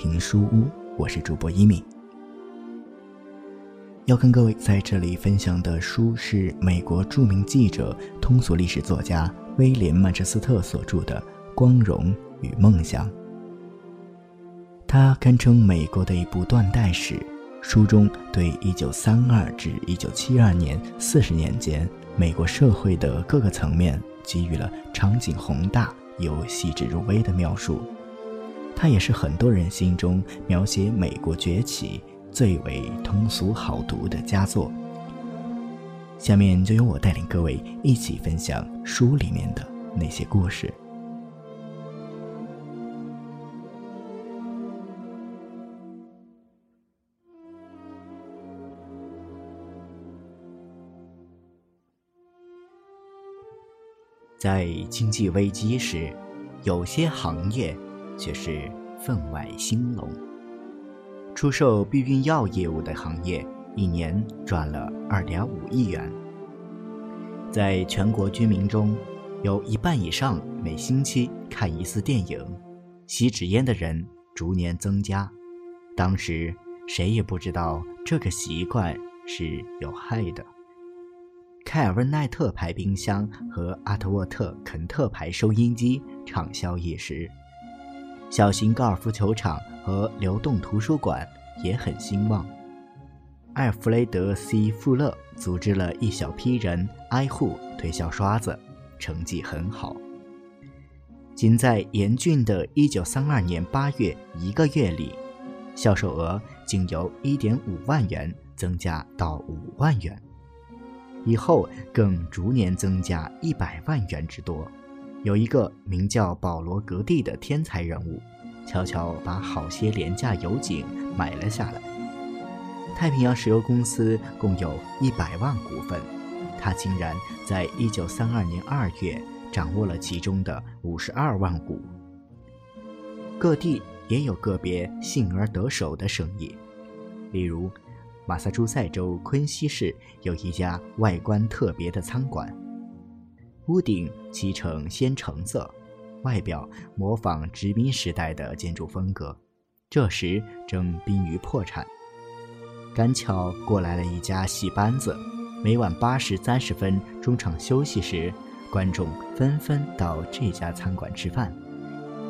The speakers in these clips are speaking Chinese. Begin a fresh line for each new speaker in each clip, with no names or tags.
听书屋，我是主播一米。要跟各位在这里分享的书是美国著名记者、通俗历史作家威廉·曼彻斯特所著的《光荣与梦想》。它堪称美国的一部断代史，书中对1932至1972年四十年间美国社会的各个层面给予了场景宏大。又细致入微的描述，它也是很多人心中描写美国崛起最为通俗好读的佳作。下面就由我带领各位一起分享书里面的那些故事。在经济危机时，有些行业却是分外兴隆。出售避孕药业务的行业一年赚了二点五亿元。在全国居民中，有一半以上每星期看一次电影，吸纸烟的人逐年增加。当时谁也不知道这个习惯是有害的。凯尔文奈特牌冰箱和阿特沃特肯特牌收音机畅销一时，小型高尔夫球场和流动图书馆也很兴旺。艾弗雷德 ·C· 富勒组织了一小批人挨户推销刷子，成绩很好。仅在严峻的1932年8月一个月里，销售额竟由1.5万元增加到5万元。以后更逐年增加一百万元之多。有一个名叫保罗·格蒂的天才人物，悄悄把好些廉价油井买了下来。太平洋石油公司共有一百万股份，他竟然在一九三二年二月掌握了其中的五十二万股。各地也有个别幸而得手的生意，例如。马萨诸塞州昆西市有一家外观特别的餐馆，屋顶漆成鲜橙色，外表模仿殖民时代的建筑风格。这时正濒于破产，赶巧过来了一家戏班子。每晚八时三十分中场休息时，观众纷纷到这家餐馆吃饭，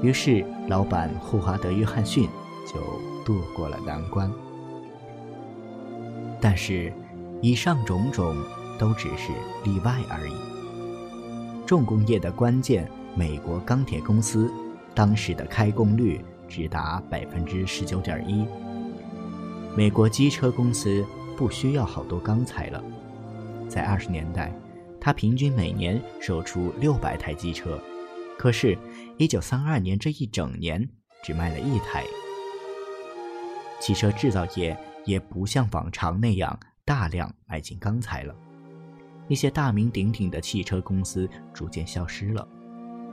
于是老板霍华德·约翰逊就度过了难关。但是，以上种种都只是例外而已。重工业的关键，美国钢铁公司当时的开工率只达百分之十九点一。美国机车公司不需要好多钢材了，在二十年代，它平均每年售出六百台机车，可是，一九三二年这一整年只卖了一台。汽车制造业。也不像往常那样大量买进钢材了，一些大名鼎鼎的汽车公司逐渐消失了，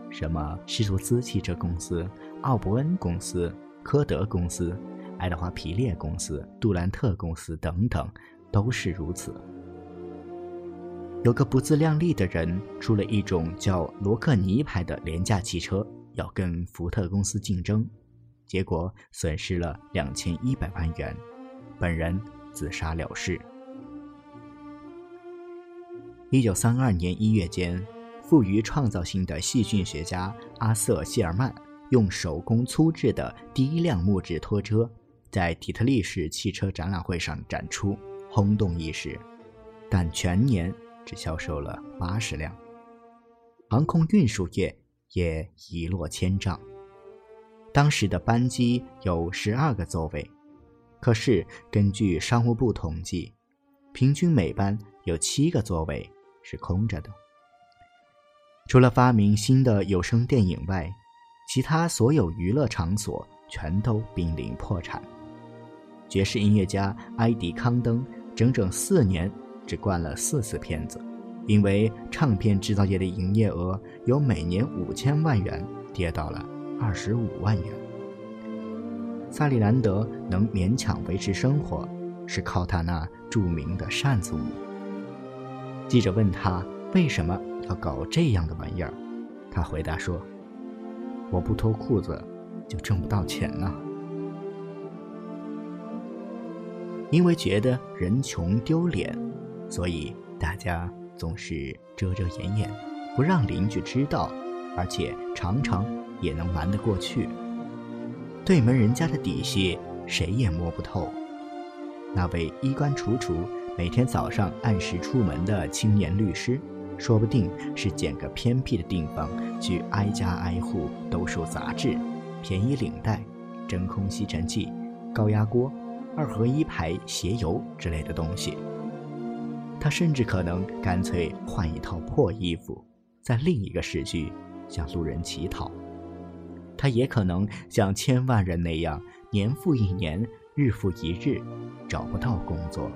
什么施图斯汽车公司、奥伯恩公司、科德公司、爱德华皮列公司、杜兰特公司等等，都是如此。有个不自量力的人出了一种叫罗克尼牌的廉价汽车，要跟福特公司竞争，结果损失了两千一百万元。本人自杀了事。一九三二年一月间，富于创造性的细菌学家阿瑟·谢尔曼用手工粗制的第一辆木质拖车，在底特律市汽车展览会上展出，轰动一时，但全年只销售了八十辆。航空运输业也一落千丈。当时的班机有十二个座位。可是，根据商务部统计，平均每班有七个座位是空着的。除了发明新的有声电影外，其他所有娱乐场所全都濒临破产。爵士音乐家埃迪·康登整整四年只灌了四次片子，因为唱片制造业的营业额由每年五千万元跌到了二十五万元。萨利兰德能勉强维持生活，是靠他那著名的扇子舞。记者问他为什么要搞这样的玩意儿，他回答说：“我不脱裤子就挣不到钱呢。因为觉得人穷丢脸，所以大家总是遮遮掩掩，不让邻居知道，而且常常也能瞒得过去。对门人家的底细，谁也摸不透。那位衣冠楚楚、每天早上按时出门的青年律师，说不定是捡个偏僻的地方去挨家挨户兜售杂志、便宜领带、真空吸尘器、高压锅、二合一牌鞋油之类的东西。他甚至可能干脆换一套破衣服，在另一个市区向路人乞讨。他也可能像千万人那样，年复一年。日复一日，找不到工作，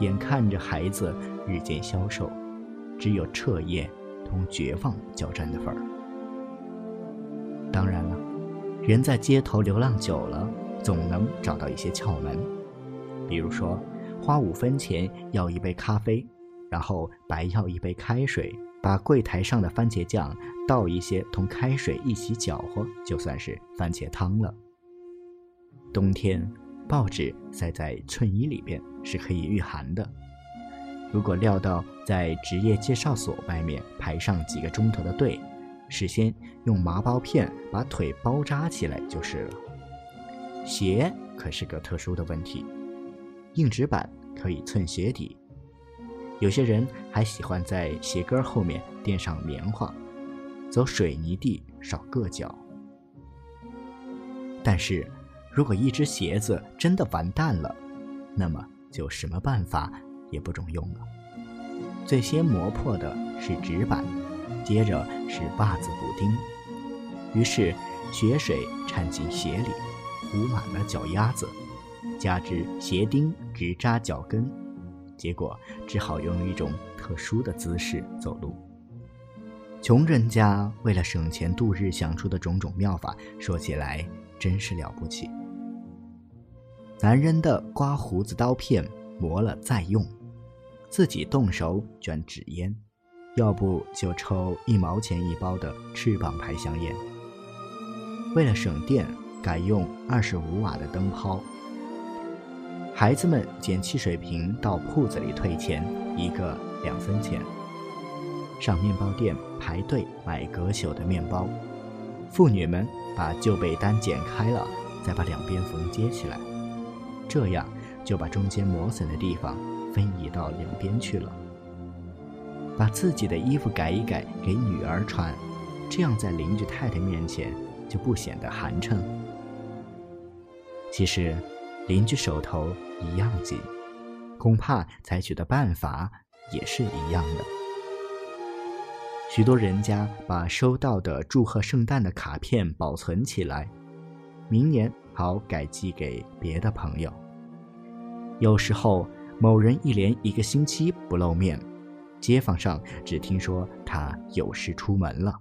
眼看着孩子日渐消瘦，只有彻夜同绝望交战的份儿。当然了，人在街头流浪久了，总能找到一些窍门，比如说，花五分钱要一杯咖啡，然后白要一杯开水，把柜台上的番茄酱倒一些，同开水一起搅和，就算是番茄汤了。冬天。报纸塞在衬衣里边是可以御寒的。如果料到在职业介绍所外面排上几个钟头的队，事先用麻包片把腿包扎起来就是了。鞋可是个特殊的问题，硬纸板可以蹭鞋底，有些人还喜欢在鞋跟后面垫上棉花，走水泥地少硌脚。但是。如果一只鞋子真的完蛋了，那么就什么办法也不中用了。最先磨破的是纸板，接着是袜子补丁，于是血水掺进鞋里，糊满了脚丫子，加之鞋钉直扎脚跟，结果只好用一种特殊的姿势走路。穷人家为了省钱度日想出的种种妙法，说起来真是了不起。男人的刮胡子刀片磨了再用，自己动手卷纸烟，要不就抽一毛钱一包的翅膀牌香烟。为了省电，改用二十五瓦的灯泡。孩子们捡汽水瓶到铺子里退钱，一个两分钱。上面包店排队买隔朽的面包。妇女们把旧被单剪开了，再把两边缝接起来。这样就把中间磨损的地方分移到两边去了。把自己的衣服改一改给女儿穿，这样在邻居太太面前就不显得寒碜。其实，邻居手头一样紧，恐怕采取的办法也是一样的。许多人家把收到的祝贺圣诞的卡片保存起来，明年。好改寄给别的朋友。有时候某人一连一个星期不露面，街坊上只听说他有事出门了。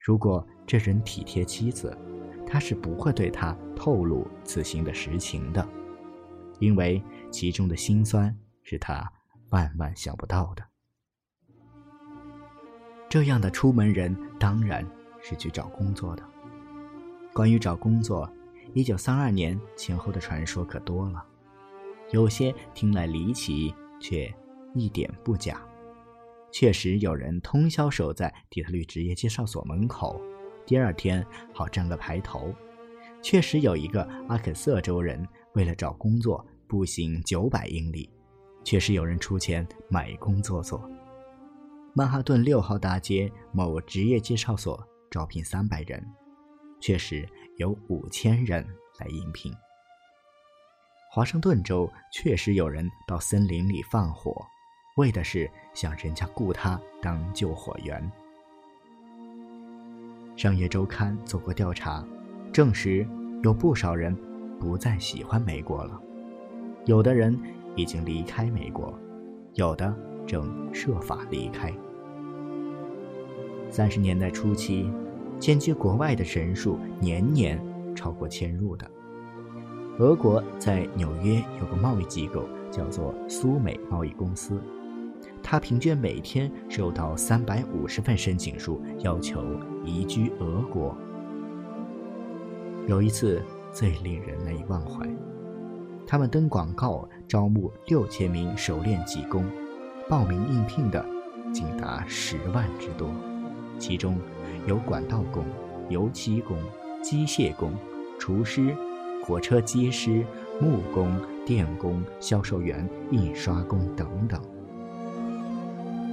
如果这人体贴妻子，他是不会对他透露此行的实情的，因为其中的辛酸是他万万想不到的。这样的出门人当然是去找工作的。关于找工作。一九三二年前后的传说可多了，有些听来离奇，却一点不假。确实有人通宵守在底特律职业介绍所门口，第二天好占个排头。确实有一个阿肯色州人为了找工作步行九百英里。确实有人出钱买工作做。曼哈顿六号大街某职业介绍所招聘三百人。确实有五千人来应聘。华盛顿州确实有人到森林里放火，为的是想人家雇他当救火员。商业周刊做过调查，证实有不少人不再喜欢美国了，有的人已经离开美国，有的正设法离开。三十年代初期。迁居国外的人数年年超过迁入的。俄国在纽约有个贸易机构，叫做苏美贸易公司，它平均每天收到三百五十份申请书，要求移居俄国。有一次最令人难以忘怀，他们登广告招募六千名熟练技工，报名应聘的竟达十万之多，其中有管道工、油漆工、机械工、厨师、火车机师、木工、电工、销售员、印刷工等等。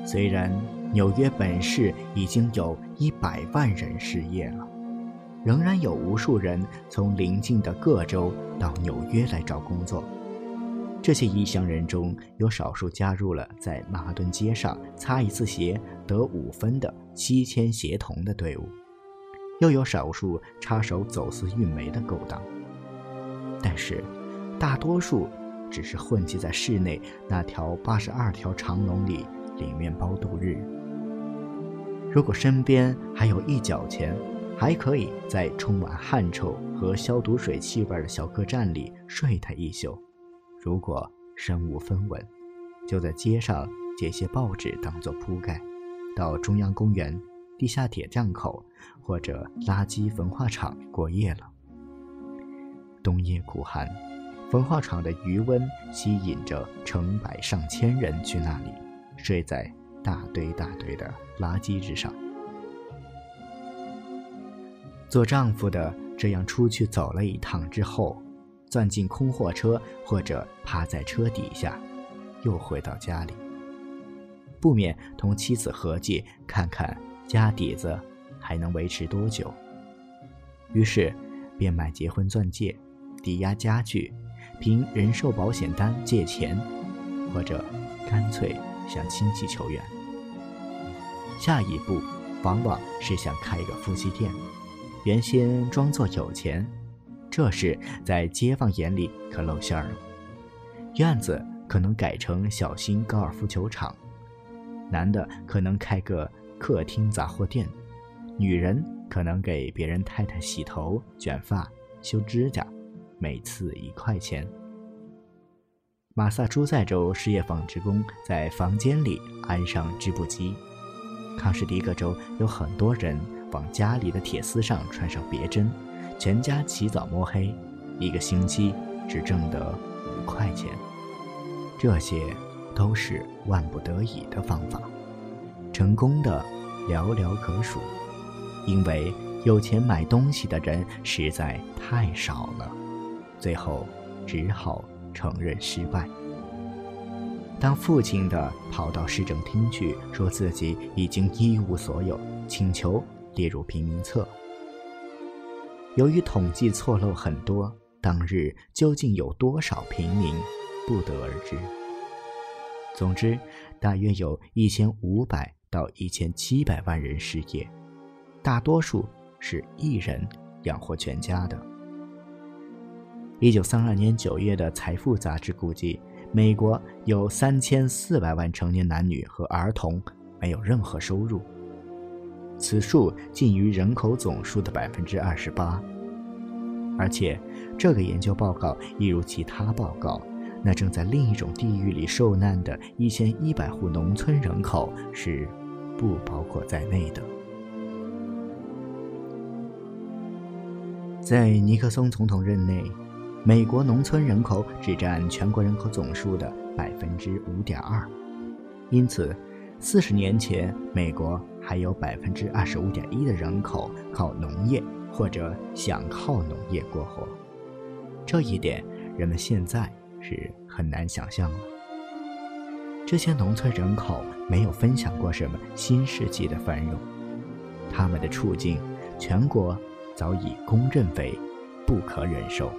虽然纽约本市已经有一百万人失业了。仍然有无数人从邻近的各州到纽约来找工作。这些异乡人中有少数加入了在马顿街上擦一次鞋得五分的七千协同的队伍，又有少数插手走私运煤的勾当。但是，大多数只是混迹在市内那条八十二条长龙里领面包度日。如果身边还有一角钱，还可以在充满汗臭和消毒水气味的小客栈里睡他一宿。如果身无分文，就在街上借些报纸当做铺盖，到中央公园、地下铁站口或者垃圾焚化厂过夜了。冬夜苦寒，焚化厂的余温吸引着成百上千人去那里，睡在大堆大堆的垃圾之上。做丈夫的这样出去走了一趟之后，钻进空货车或者趴在车底下，又回到家里，不免同妻子合计，看看家底子还能维持多久。于是，便买结婚钻戒，抵押家具，凭人寿保险单借钱，或者干脆向亲戚求援。下一步，往往是想开个夫妻店。原先装作有钱，这事在街坊眼里可露馅了。院子可能改成小型高尔夫球场，男的可能开个客厅杂货店，女人可能给别人太太洗头、卷发、修指甲，每次一块钱。马萨诸塞州失业纺织工在房间里安上织布机，康士迪格州有很多人。往家里的铁丝上穿上别针，全家起早摸黑，一个星期只挣得五块钱。这些都是万不得已的方法，成功的寥寥可数，因为有钱买东西的人实在太少了，最后只好承认失败。当父亲的跑到市政厅去，说自己已经一无所有，请求。列入贫民册。由于统计错漏很多，当日究竟有多少平民，不得而知。总之，大约有一千五百到一千七百万人失业，大多数是一人养活全家的。一九三二年九月的《财富》杂志估计，美国有三千四百万成年男女和儿童没有任何收入。此数近于人口总数的百分之二十八，而且这个研究报告一如其他报告，那正在另一种地域里受难的一千一百户农村人口是不包括在内的。在尼克松总统任内，美国农村人口只占全国人口总数的百分之五点二，因此。四十年前，美国还有百分之二十五点一的人口靠农业或者想靠农业过活，这一点人们现在是很难想象了。这些农村人口没有分享过什么新世纪的繁荣，他们的处境，全国早已公认为不可忍受。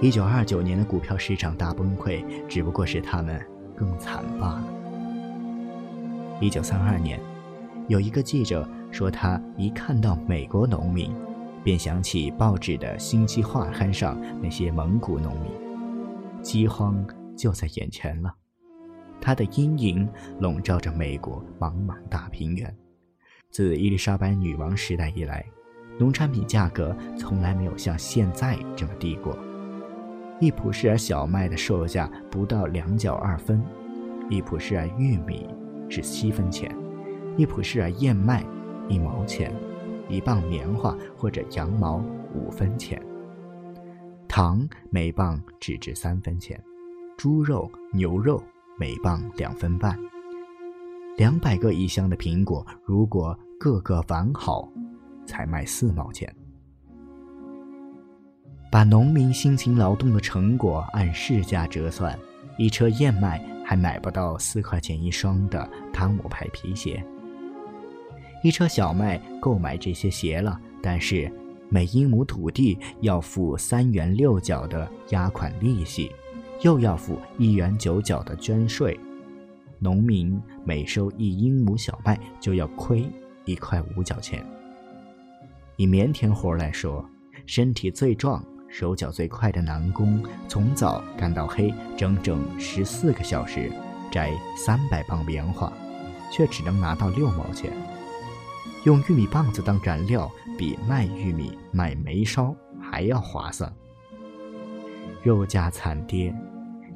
一九二九年的股票市场大崩溃，只不过是他们更惨罢了。一九三二年，有一个记者说，他一看到美国农民，便想起报纸的星期画刊上那些蒙古农民，饥荒就在眼前了。他的阴影笼罩着美国茫茫大平原。自伊丽莎白女王时代以来，农产品价格从来没有像现在这么低过。一普式尔小麦的售价不到两角二分，一普式尔玉米。是七分钱，一普式尔燕麦一毛钱，一磅棉花或者羊毛五分钱，糖每磅只值三分钱，猪肉、牛肉每磅两分半。两百个一箱的苹果，如果个个完好，才卖四毛钱。把农民辛勤劳动的成果按市价折算，一车燕麦还买不到四块钱一双的汤姆牌皮鞋。一车小麦购买这些鞋了，但是每英亩土地要付三元六角的押款利息，又要付一元九角的捐税，农民每收一英亩小麦就要亏一块五角钱。以棉田活来说，身体最壮、手脚最快的男工，从早干到黑，整整十四个小时，摘三百磅棉花，却只能拿到六毛钱。用玉米棒子当燃料，比卖玉米卖煤烧还要划算。肉价惨跌，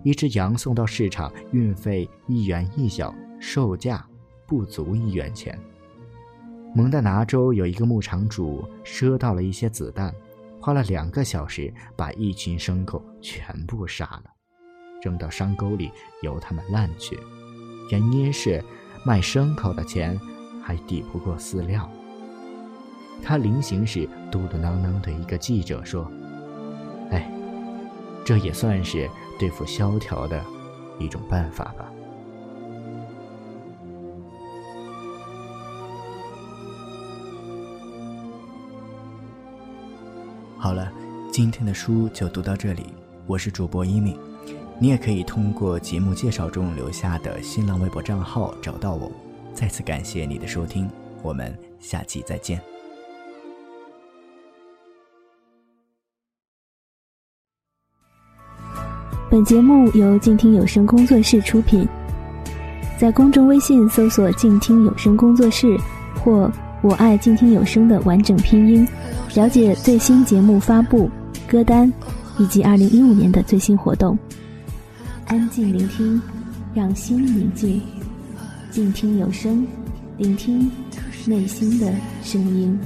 一只羊送到市场，运费一元一角，售价不足一元钱。蒙大拿州有一个牧场主赊到了一些子弹，花了两个小时把一群牲口全部杀了，扔到山沟里由它们烂去。原因是卖牲口的钱。还抵不过饲料。他临行时嘟嘟囔囔对一个记者说：“哎，这也算是对付萧条的一种办法吧。”今天的书就读到这里。我是主播一敏，你也可以通过节目介绍中留下的新浪微博账号找到我。再次感谢你的收听，我们下期再见。
本节目由静听有声工作室出品，在公众微信搜索“静听有声工作室”或“我爱静听有声”的完整拼音，了解最新节目发布、歌单以及二零一五年的最新活动。安静聆听，让心宁静。静听有声，聆听内心的声音。